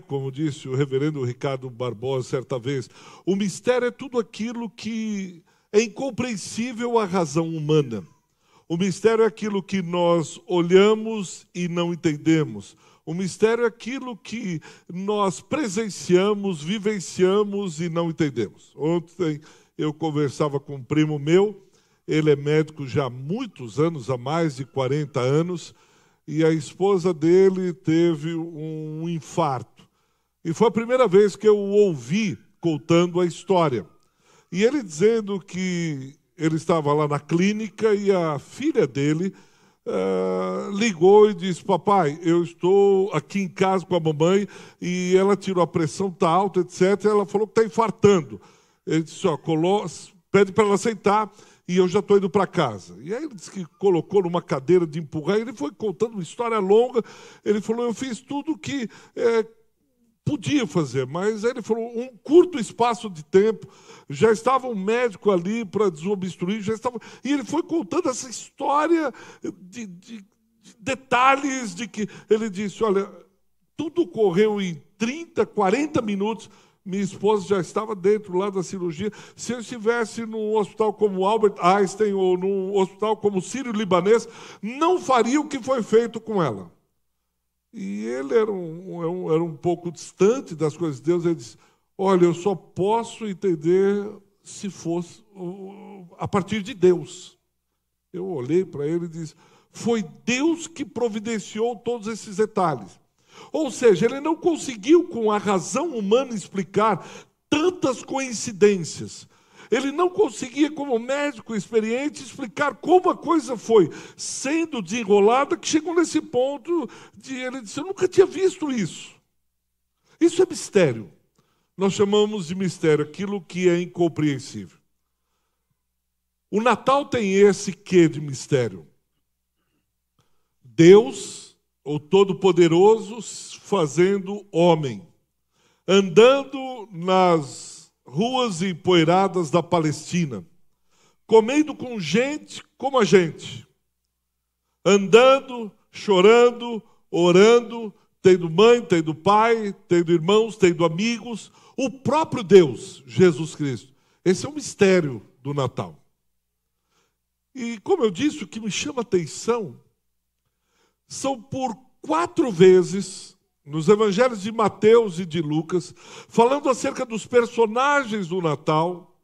como disse o reverendo Ricardo Barbosa certa vez, o mistério é tudo aquilo que é incompreensível à razão humana. O mistério é aquilo que nós olhamos e não entendemos. O mistério é aquilo que nós presenciamos, vivenciamos e não entendemos. Ontem eu conversava com um primo meu, ele é médico já há muitos anos, há mais de 40 anos, e a esposa dele teve um infarto. E foi a primeira vez que eu o ouvi contando a história. E ele dizendo que ele estava lá na clínica e a filha dele uh, ligou e disse: Papai, eu estou aqui em casa com a mamãe e ela tirou a pressão, está alta, etc. Ela falou que está infartando. Ele disse: ó, pede para ela sentar e eu já estou indo para casa. E aí ele disse que colocou numa cadeira de empurrar, ele foi contando uma história longa. Ele falou: Eu fiz tudo que é, podia fazer, mas ele falou: um curto espaço de tempo, já estava um médico ali para desobstruir, já estava. E ele foi contando essa história de, de, de detalhes de que ele disse: Olha, tudo correu em 30, 40 minutos minha esposa já estava dentro lá da cirurgia. Se eu estivesse num hospital como Albert Einstein ou num hospital como Sírio-Libanês, não faria o que foi feito com ela. E ele era um, era um pouco distante das coisas de Deus. Ele disse: Olha, eu só posso entender se fosse a partir de Deus. Eu olhei para ele e disse: Foi Deus que providenciou todos esses detalhes. Ou seja, ele não conseguiu, com a razão humana, explicar tantas coincidências. Ele não conseguia, como médico experiente, explicar como a coisa foi sendo desenrolada, que chegou nesse ponto de ele disse: Eu nunca tinha visto isso. Isso é mistério. Nós chamamos de mistério aquilo que é incompreensível. O Natal tem esse quê de mistério. Deus o Todo-Poderoso fazendo homem, andando nas ruas empoeiradas da Palestina, comendo com gente como a gente, andando, chorando, orando, tendo mãe, tendo pai, tendo irmãos, tendo amigos, o próprio Deus, Jesus Cristo. Esse é o mistério do Natal. E como eu disse, o que me chama atenção são por quatro vezes nos evangelhos de Mateus e de Lucas, falando acerca dos personagens do Natal,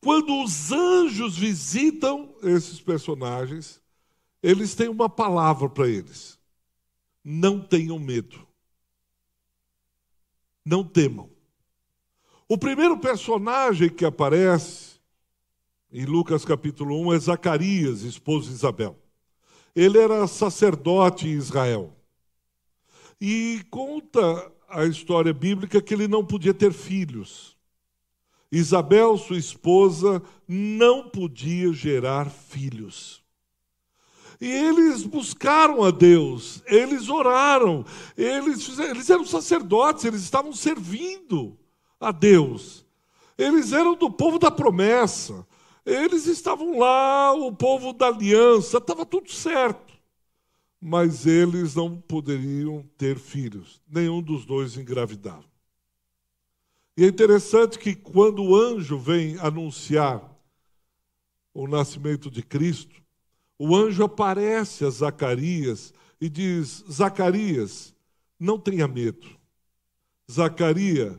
quando os anjos visitam esses personagens, eles têm uma palavra para eles: não tenham medo, não temam. O primeiro personagem que aparece em Lucas capítulo 1 é Zacarias, esposo de Isabel. Ele era sacerdote em Israel. E conta a história bíblica que ele não podia ter filhos. Isabel, sua esposa, não podia gerar filhos. E eles buscaram a Deus, eles oraram, eles, fizeram, eles eram sacerdotes, eles estavam servindo a Deus. Eles eram do povo da promessa. Eles estavam lá, o povo da aliança, estava tudo certo. Mas eles não poderiam ter filhos, nenhum dos dois engravidava. E é interessante que quando o anjo vem anunciar o nascimento de Cristo, o anjo aparece a Zacarias e diz: Zacarias, não tenha medo. Zacarias,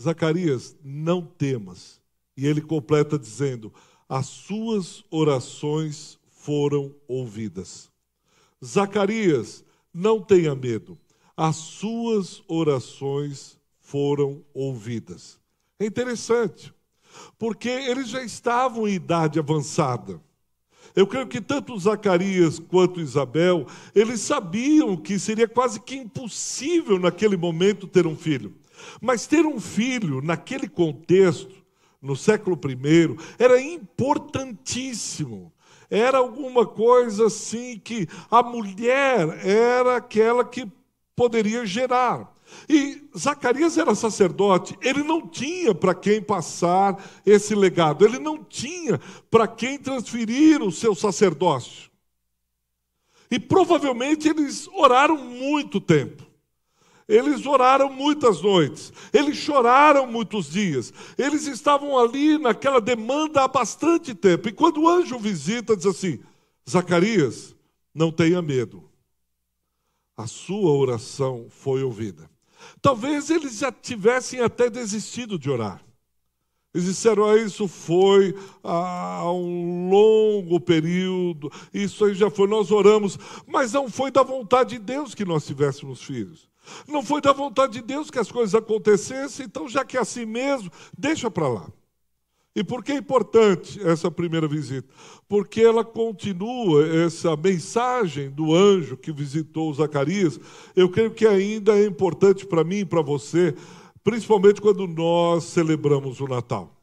Zacarias, não temas. E ele completa dizendo: as suas orações foram ouvidas. Zacarias, não tenha medo, as suas orações foram ouvidas. É interessante, porque eles já estavam em idade avançada. Eu creio que tanto Zacarias quanto Isabel, eles sabiam que seria quase que impossível naquele momento ter um filho. Mas ter um filho naquele contexto no século I, era importantíssimo. Era alguma coisa assim que a mulher era aquela que poderia gerar. E Zacarias era sacerdote, ele não tinha para quem passar esse legado, ele não tinha para quem transferir o seu sacerdócio. E provavelmente eles oraram muito tempo. Eles oraram muitas noites, eles choraram muitos dias, eles estavam ali naquela demanda há bastante tempo. E quando o anjo visita, diz assim: Zacarias, não tenha medo, a sua oração foi ouvida. Talvez eles já tivessem até desistido de orar. Eles disseram, ah, isso foi há um longo período, isso aí já foi, nós oramos, mas não foi da vontade de Deus que nós tivéssemos filhos. Não foi da vontade de Deus que as coisas acontecessem, então já que é assim mesmo, deixa para lá. E por que é importante essa primeira visita? Porque ela continua essa mensagem do anjo que visitou Zacarias. Eu creio que ainda é importante para mim e para você, principalmente quando nós celebramos o Natal.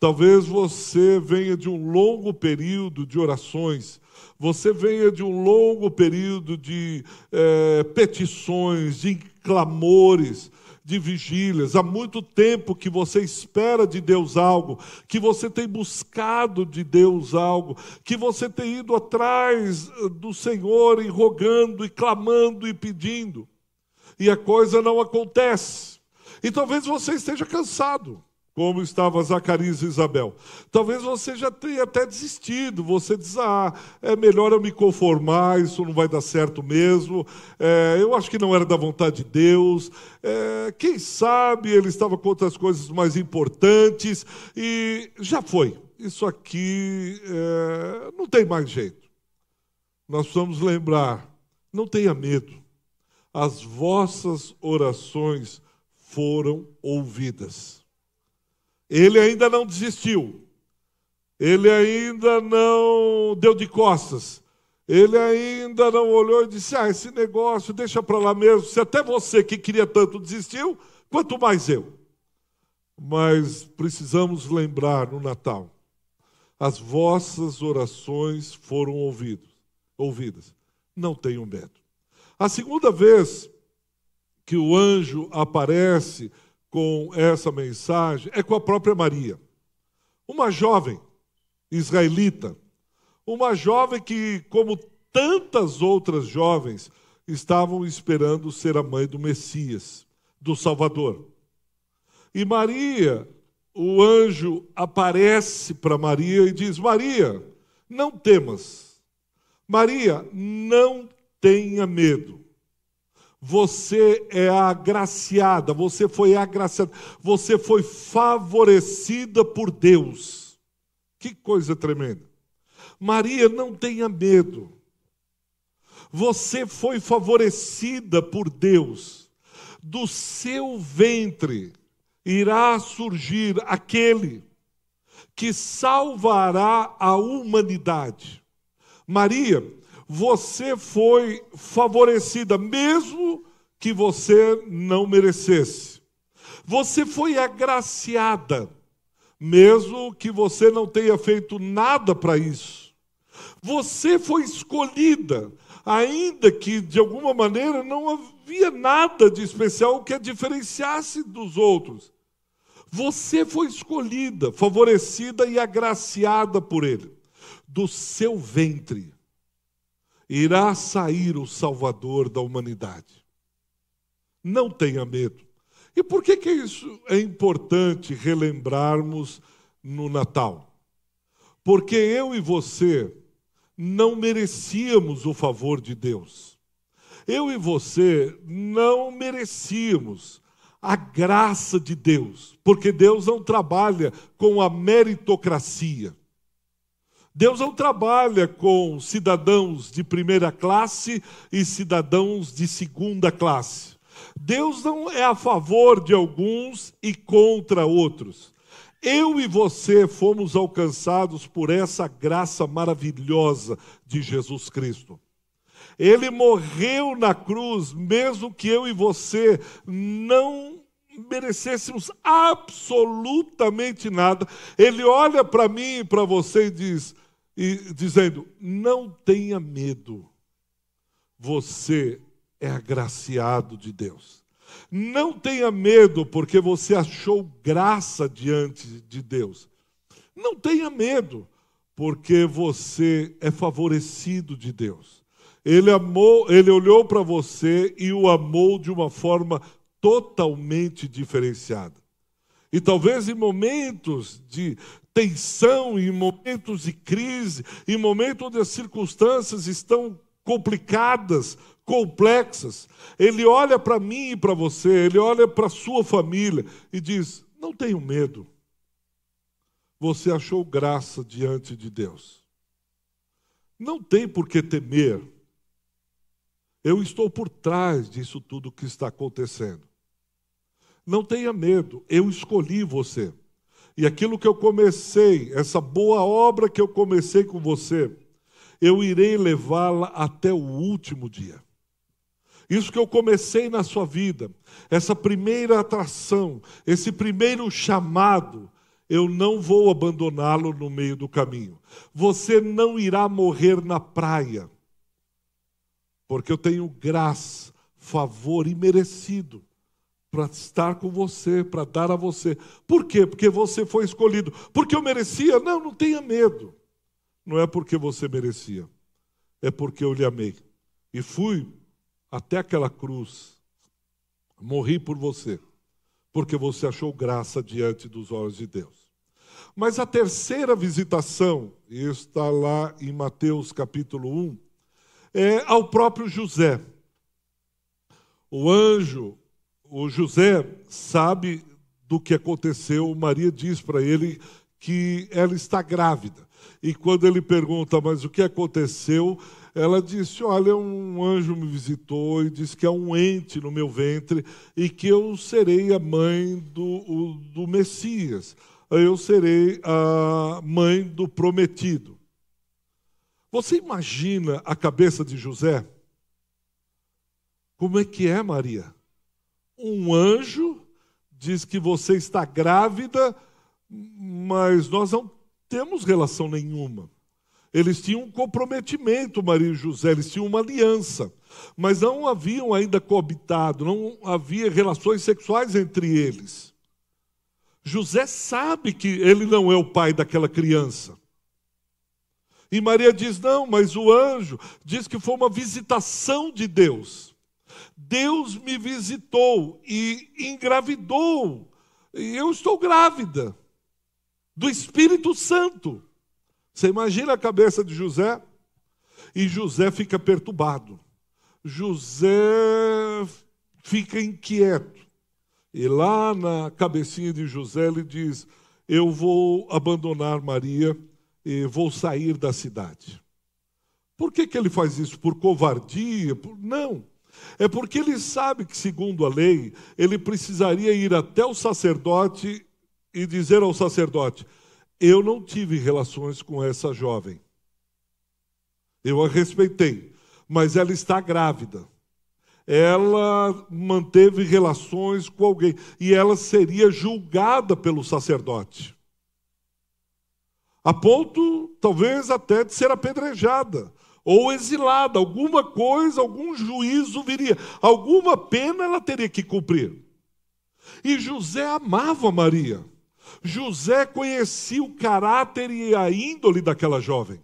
Talvez você venha de um longo período de orações, você venha de um longo período de é, petições, de clamores, de vigílias, há muito tempo que você espera de Deus algo, que você tem buscado de Deus algo, que você tem ido atrás eh, do Senhor e rogando e clamando e pedindo, e a coisa não acontece. E talvez você esteja cansado como estava Zacarias e Isabel. Talvez você já tenha até desistido, você diz, ah, é melhor eu me conformar, isso não vai dar certo mesmo, é, eu acho que não era da vontade de Deus, é, quem sabe ele estava com outras coisas mais importantes, e já foi, isso aqui é, não tem mais jeito. Nós precisamos lembrar, não tenha medo, as vossas orações foram ouvidas. Ele ainda não desistiu. Ele ainda não deu de costas. Ele ainda não olhou e disse: Ah, esse negócio deixa para lá mesmo. Se até você que queria tanto desistiu, quanto mais eu. Mas precisamos lembrar no Natal: as vossas orações foram ouvidas. ouvidas. Não tenham medo. A segunda vez que o anjo aparece com essa mensagem é com a própria Maria. Uma jovem israelita, uma jovem que, como tantas outras jovens, estavam esperando ser a mãe do Messias, do Salvador. E Maria, o anjo aparece para Maria e diz: Maria, não temas. Maria, não tenha medo. Você é agraciada, você foi agraciada, você foi favorecida por Deus. Que coisa tremenda. Maria, não tenha medo. Você foi favorecida por Deus. Do seu ventre irá surgir aquele que salvará a humanidade. Maria, você foi favorecida, mesmo que você não merecesse. Você foi agraciada, mesmo que você não tenha feito nada para isso. Você foi escolhida, ainda que de alguma maneira não havia nada de especial que a diferenciasse dos outros. Você foi escolhida, favorecida e agraciada por Ele. Do seu ventre irá sair o Salvador da humanidade. Não tenha medo. E por que, que isso é importante relembrarmos no Natal? Porque eu e você não merecíamos o favor de Deus. Eu e você não merecíamos a graça de Deus, porque Deus não trabalha com a meritocracia. Deus não trabalha com cidadãos de primeira classe e cidadãos de segunda classe. Deus não é a favor de alguns e contra outros. Eu e você fomos alcançados por essa graça maravilhosa de Jesus Cristo. Ele morreu na cruz, mesmo que eu e você não merecêssemos absolutamente nada. Ele olha para mim e para você e diz: e dizendo: não tenha medo, você é agraciado de Deus. Não tenha medo, porque você achou graça diante de Deus. Não tenha medo, porque você é favorecido de Deus. Ele amou, ele olhou para você e o amou de uma forma totalmente diferenciada. E talvez em momentos de tensão, em momentos de crise, em momentos onde as circunstâncias estão complicadas, complexas, ele olha para mim e para você, ele olha para a sua família e diz: Não tenho medo. Você achou graça diante de Deus. Não tem por que temer. Eu estou por trás disso tudo que está acontecendo. Não tenha medo, eu escolhi você. E aquilo que eu comecei, essa boa obra que eu comecei com você, eu irei levá-la até o último dia. Isso que eu comecei na sua vida, essa primeira atração, esse primeiro chamado, eu não vou abandoná-lo no meio do caminho. Você não irá morrer na praia, porque eu tenho graça, favor imerecido para estar com você, para dar a você. Por quê? Porque você foi escolhido. Porque eu merecia? Não, não tenha medo. Não é porque você merecia, é porque eu lhe amei. E fui até aquela cruz, morri por você, porque você achou graça diante dos olhos de Deus. Mas a terceira visitação, e está lá em Mateus capítulo 1, é ao próprio José. O anjo o José sabe do que aconteceu, Maria diz para ele que ela está grávida. E quando ele pergunta, mas o que aconteceu? Ela disse: Olha, um anjo me visitou e disse que há um ente no meu ventre e que eu serei a mãe do, do Messias. Eu serei a mãe do prometido. Você imagina a cabeça de José? Como é que é, Maria? Um anjo diz que você está grávida, mas nós não temos relação nenhuma. Eles tinham um comprometimento, Maria e José, eles tinham uma aliança, mas não haviam ainda coabitado, não havia relações sexuais entre eles. José sabe que ele não é o pai daquela criança. E Maria diz: não, mas o anjo diz que foi uma visitação de Deus. Deus me visitou e engravidou. E eu estou grávida do Espírito Santo. Você imagina a cabeça de José? E José fica perturbado. José fica inquieto. E lá na cabecinha de José ele diz: Eu vou abandonar Maria e vou sair da cidade. Por que, que ele faz isso? Por covardia? Por... Não. É porque ele sabe que, segundo a lei, ele precisaria ir até o sacerdote e dizer ao sacerdote: Eu não tive relações com essa jovem. Eu a respeitei, mas ela está grávida. Ela manteve relações com alguém e ela seria julgada pelo sacerdote. A ponto, talvez, até de ser apedrejada ou exilada, alguma coisa, algum juízo viria, alguma pena ela teria que cumprir. E José amava Maria. José conhecia o caráter e a índole daquela jovem.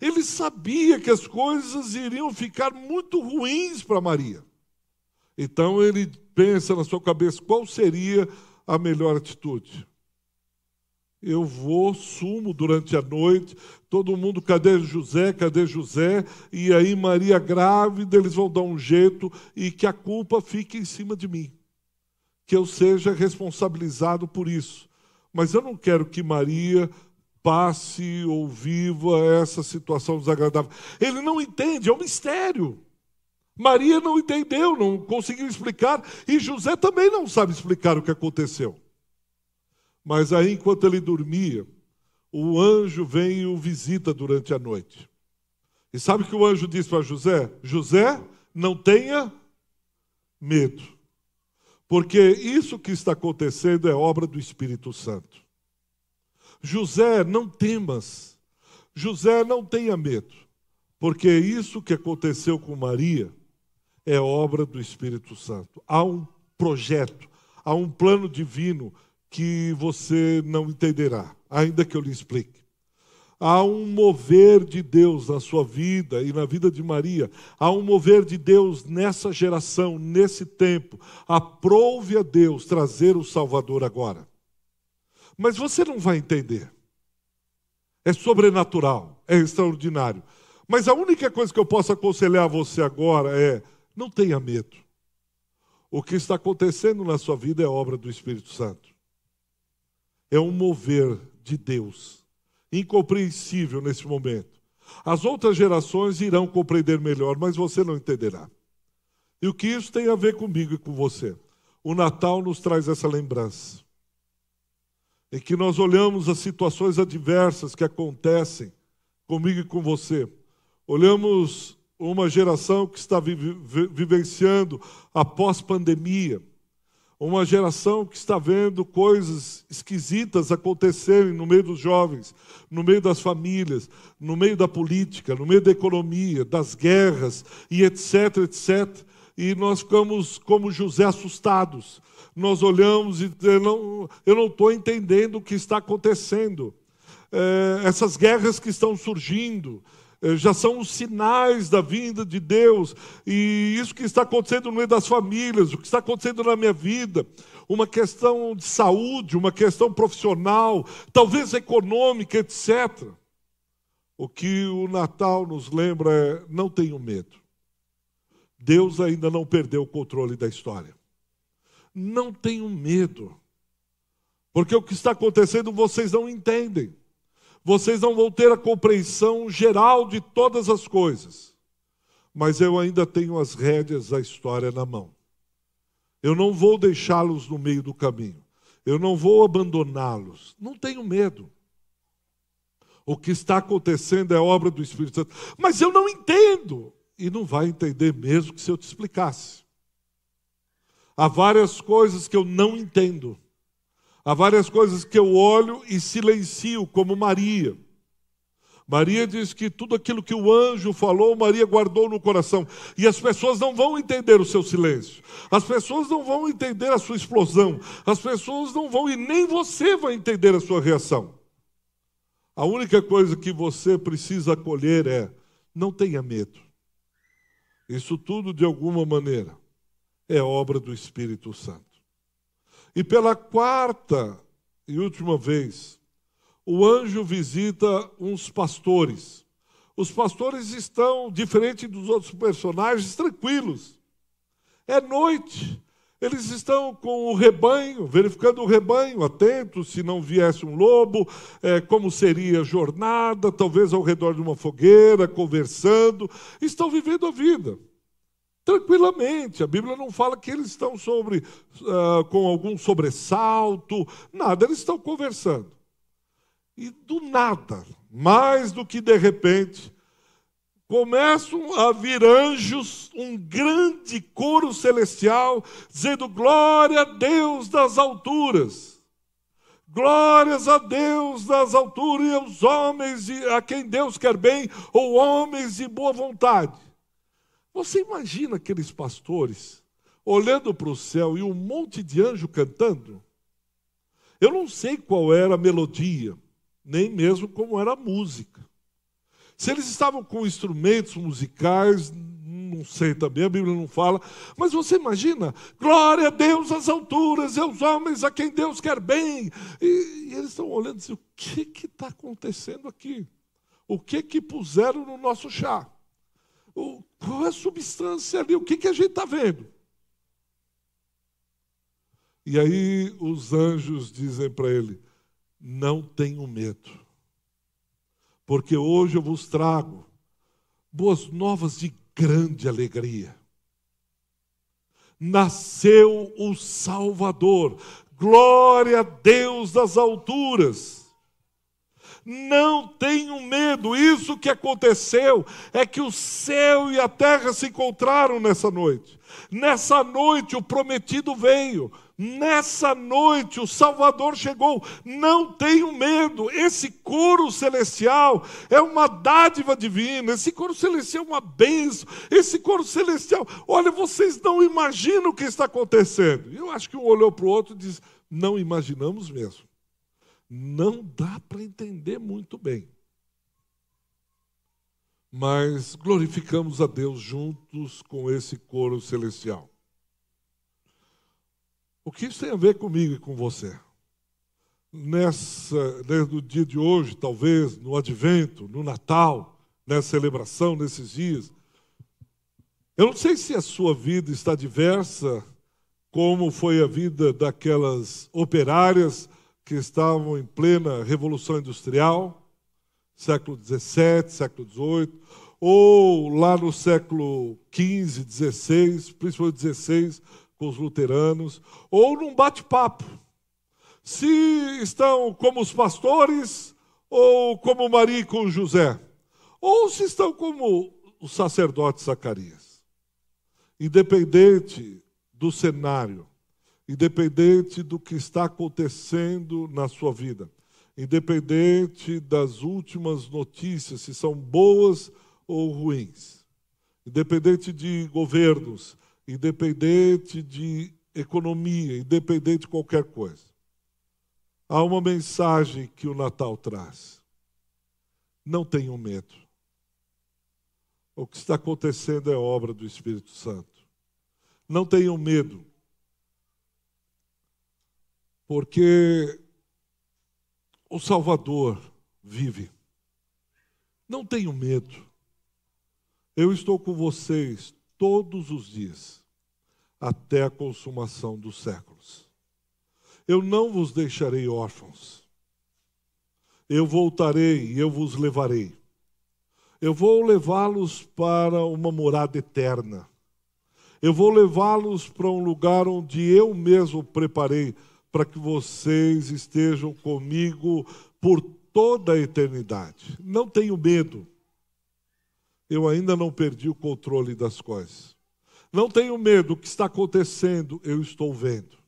Ele sabia que as coisas iriam ficar muito ruins para Maria. Então ele pensa na sua cabeça qual seria a melhor atitude eu vou, sumo durante a noite, todo mundo, cadê José, cadê José? E aí Maria grávida, eles vão dar um jeito e que a culpa fique em cima de mim. Que eu seja responsabilizado por isso. Mas eu não quero que Maria passe ou viva essa situação desagradável. Ele não entende, é um mistério. Maria não entendeu, não conseguiu explicar, e José também não sabe explicar o que aconteceu. Mas aí, enquanto ele dormia, o anjo vem e o visita durante a noite. E sabe o que o anjo diz para José? José, não tenha medo. Porque isso que está acontecendo é obra do Espírito Santo. José, não temas. José, não tenha medo. Porque isso que aconteceu com Maria é obra do Espírito Santo. Há um projeto, há um plano divino que você não entenderá, ainda que eu lhe explique. Há um mover de Deus na sua vida e na vida de Maria. Há um mover de Deus nessa geração, nesse tempo. Aprove a Deus trazer o Salvador agora. Mas você não vai entender. É sobrenatural, é extraordinário. Mas a única coisa que eu posso aconselhar a você agora é: não tenha medo. O que está acontecendo na sua vida é obra do Espírito Santo. É um mover de Deus incompreensível nesse momento. As outras gerações irão compreender melhor, mas você não entenderá. E o que isso tem a ver comigo e com você? O Natal nos traz essa lembrança. Em que nós olhamos as situações adversas que acontecem comigo e com você. Olhamos uma geração que está vivenciando a pós-pandemia uma geração que está vendo coisas esquisitas acontecerem no meio dos jovens, no meio das famílias, no meio da política, no meio da economia, das guerras e etc, etc. E nós ficamos como José assustados. Nós olhamos e eu não estou entendendo o que está acontecendo. É, essas guerras que estão surgindo, já são os sinais da vinda de Deus, e isso que está acontecendo no meio das famílias, o que está acontecendo na minha vida, uma questão de saúde, uma questão profissional, talvez econômica, etc. O que o Natal nos lembra é: não tenham medo. Deus ainda não perdeu o controle da história. Não tenham medo, porque o que está acontecendo vocês não entendem vocês não vão ter a compreensão geral de todas as coisas, mas eu ainda tenho as rédeas da história na mão. Eu não vou deixá-los no meio do caminho, eu não vou abandoná-los, não tenho medo. O que está acontecendo é obra do Espírito Santo, mas eu não entendo, e não vai entender mesmo que se eu te explicasse. Há várias coisas que eu não entendo. Há várias coisas que eu olho e silencio, como Maria. Maria diz que tudo aquilo que o anjo falou, Maria guardou no coração. E as pessoas não vão entender o seu silêncio. As pessoas não vão entender a sua explosão. As pessoas não vão, e nem você vai entender a sua reação. A única coisa que você precisa acolher é: não tenha medo. Isso tudo, de alguma maneira, é obra do Espírito Santo. E pela quarta e última vez, o anjo visita uns pastores. Os pastores estão, diferente dos outros personagens, tranquilos. É noite. Eles estão com o rebanho, verificando o rebanho, atentos se não viesse um lobo, é, como seria a jornada, talvez ao redor de uma fogueira, conversando. Estão vivendo a vida tranquilamente. A Bíblia não fala que eles estão sobre, uh, com algum sobressalto, nada, eles estão conversando. E do nada, mais do que de repente, começam a vir anjos, um grande coro celestial, dizendo: Glória a Deus das alturas. Glórias a Deus das alturas e aos homens a quem Deus quer bem, ou homens de boa vontade. Você imagina aqueles pastores olhando para o céu e um monte de anjo cantando? Eu não sei qual era a melodia, nem mesmo como era a música. Se eles estavam com instrumentos musicais, não sei também, a Bíblia não fala, mas você imagina, glória a Deus às alturas, e aos homens a quem Deus quer bem. E, e eles estão olhando e dizem, o que está acontecendo aqui? O que que puseram no nosso chá? Qual é a substância ali? O que, que a gente está vendo? E aí os anjos dizem para ele: Não tenham medo, porque hoje eu vos trago boas novas de grande alegria. Nasceu o Salvador, glória a Deus das alturas não tenham medo. Isso que aconteceu é que o céu e a terra se encontraram nessa noite. Nessa noite o prometido veio. Nessa noite o Salvador chegou. Não tenham medo. Esse coro celestial é uma dádiva divina. Esse coro celestial é uma bênção. Esse coro celestial, olha, vocês não imaginam o que está acontecendo. Eu acho que um olhou para o outro e disse: Não imaginamos mesmo não dá para entender muito bem. mas glorificamos a Deus juntos com esse coro celestial. O que isso tem a ver comigo e com você? Nessa, no dia de hoje, talvez, no advento, no Natal, nessa celebração, nesses dias, eu não sei se a sua vida está diversa, como foi a vida daquelas operárias que estavam em plena Revolução Industrial, século XVII, século XVIII, ou lá no século XV, XVI, principalmente XVI, com os luteranos, ou num bate-papo. Se estão como os pastores, ou como Maria com José, ou se estão como o sacerdote Zacarias. Independente do cenário, independente do que está acontecendo na sua vida, independente das últimas notícias, se são boas ou ruins, independente de governos, independente de economia, independente de qualquer coisa. Há uma mensagem que o Natal traz. Não tenham medo. O que está acontecendo é obra do Espírito Santo. Não tenham medo. Porque o Salvador vive. Não tenham medo. Eu estou com vocês todos os dias, até a consumação dos séculos. Eu não vos deixarei órfãos. Eu voltarei e eu vos levarei. Eu vou levá-los para uma morada eterna. Eu vou levá-los para um lugar onde eu mesmo preparei para que vocês estejam comigo por toda a eternidade. Não tenho medo. Eu ainda não perdi o controle das coisas. Não tenho medo, o que está acontecendo, eu estou vendo.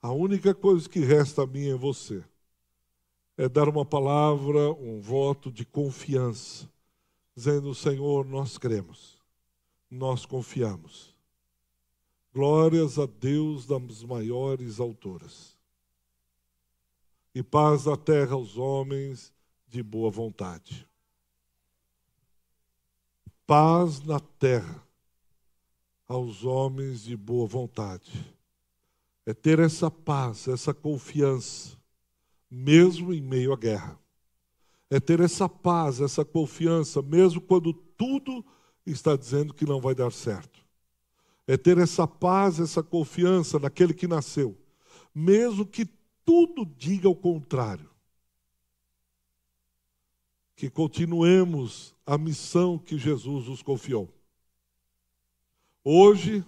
A única coisa que resta a mim a você é dar uma palavra, um voto de confiança, dizendo: Senhor, nós cremos, nós confiamos. Glórias a Deus das maiores alturas. E paz na terra aos homens de boa vontade. Paz na terra aos homens de boa vontade. É ter essa paz, essa confiança, mesmo em meio à guerra. É ter essa paz, essa confiança, mesmo quando tudo está dizendo que não vai dar certo é ter essa paz, essa confiança naquele que nasceu, mesmo que tudo diga o contrário. Que continuemos a missão que Jesus nos confiou. Hoje,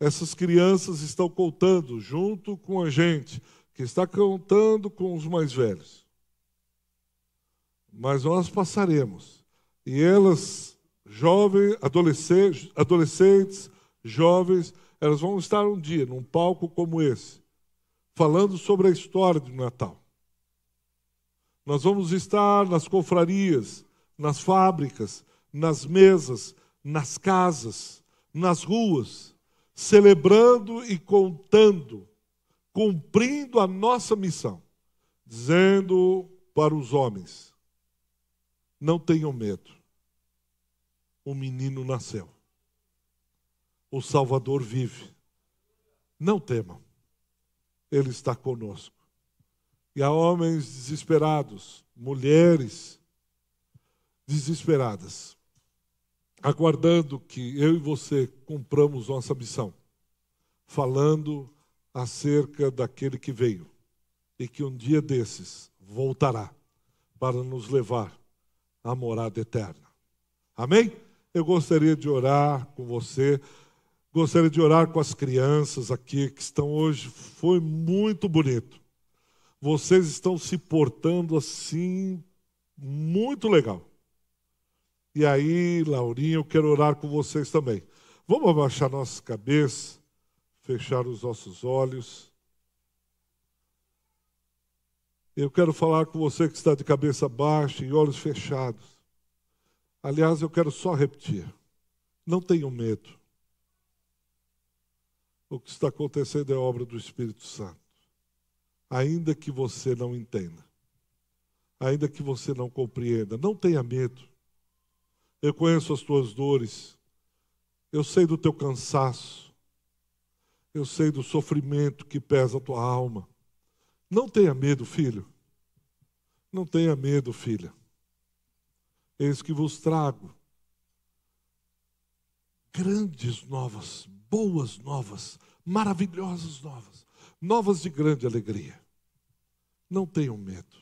essas crianças estão contando junto com a gente, que está contando com os mais velhos. Mas nós passaremos, e elas, jovens, adolescentes, jovens, elas vão estar um dia num palco como esse, falando sobre a história do Natal. Nós vamos estar nas confrarias, nas fábricas, nas mesas, nas casas, nas ruas, celebrando e contando, cumprindo a nossa missão, dizendo para os homens: não tenham medo, o menino nasceu o Salvador vive. Não temam, Ele está conosco. E há homens desesperados, mulheres desesperadas, aguardando que eu e você cumpramos nossa missão, falando acerca daquele que veio e que um dia desses voltará para nos levar à morada eterna. Amém? Eu gostaria de orar com você. Gostaria de orar com as crianças aqui que estão hoje. Foi muito bonito. Vocês estão se portando assim, muito legal. E aí, Laurinha, eu quero orar com vocês também. Vamos abaixar nossa cabeça, fechar os nossos olhos. Eu quero falar com você que está de cabeça baixa e olhos fechados. Aliás, eu quero só repetir: não tenham medo. O que está acontecendo é obra do Espírito Santo. Ainda que você não entenda, ainda que você não compreenda. Não tenha medo. Eu conheço as tuas dores. Eu sei do teu cansaço. Eu sei do sofrimento que pesa a tua alma. Não tenha medo, filho. Não tenha medo, filha. Eis que vos trago grandes novas, boas novas, maravilhosas novas, novas de grande alegria. Não tenham medo.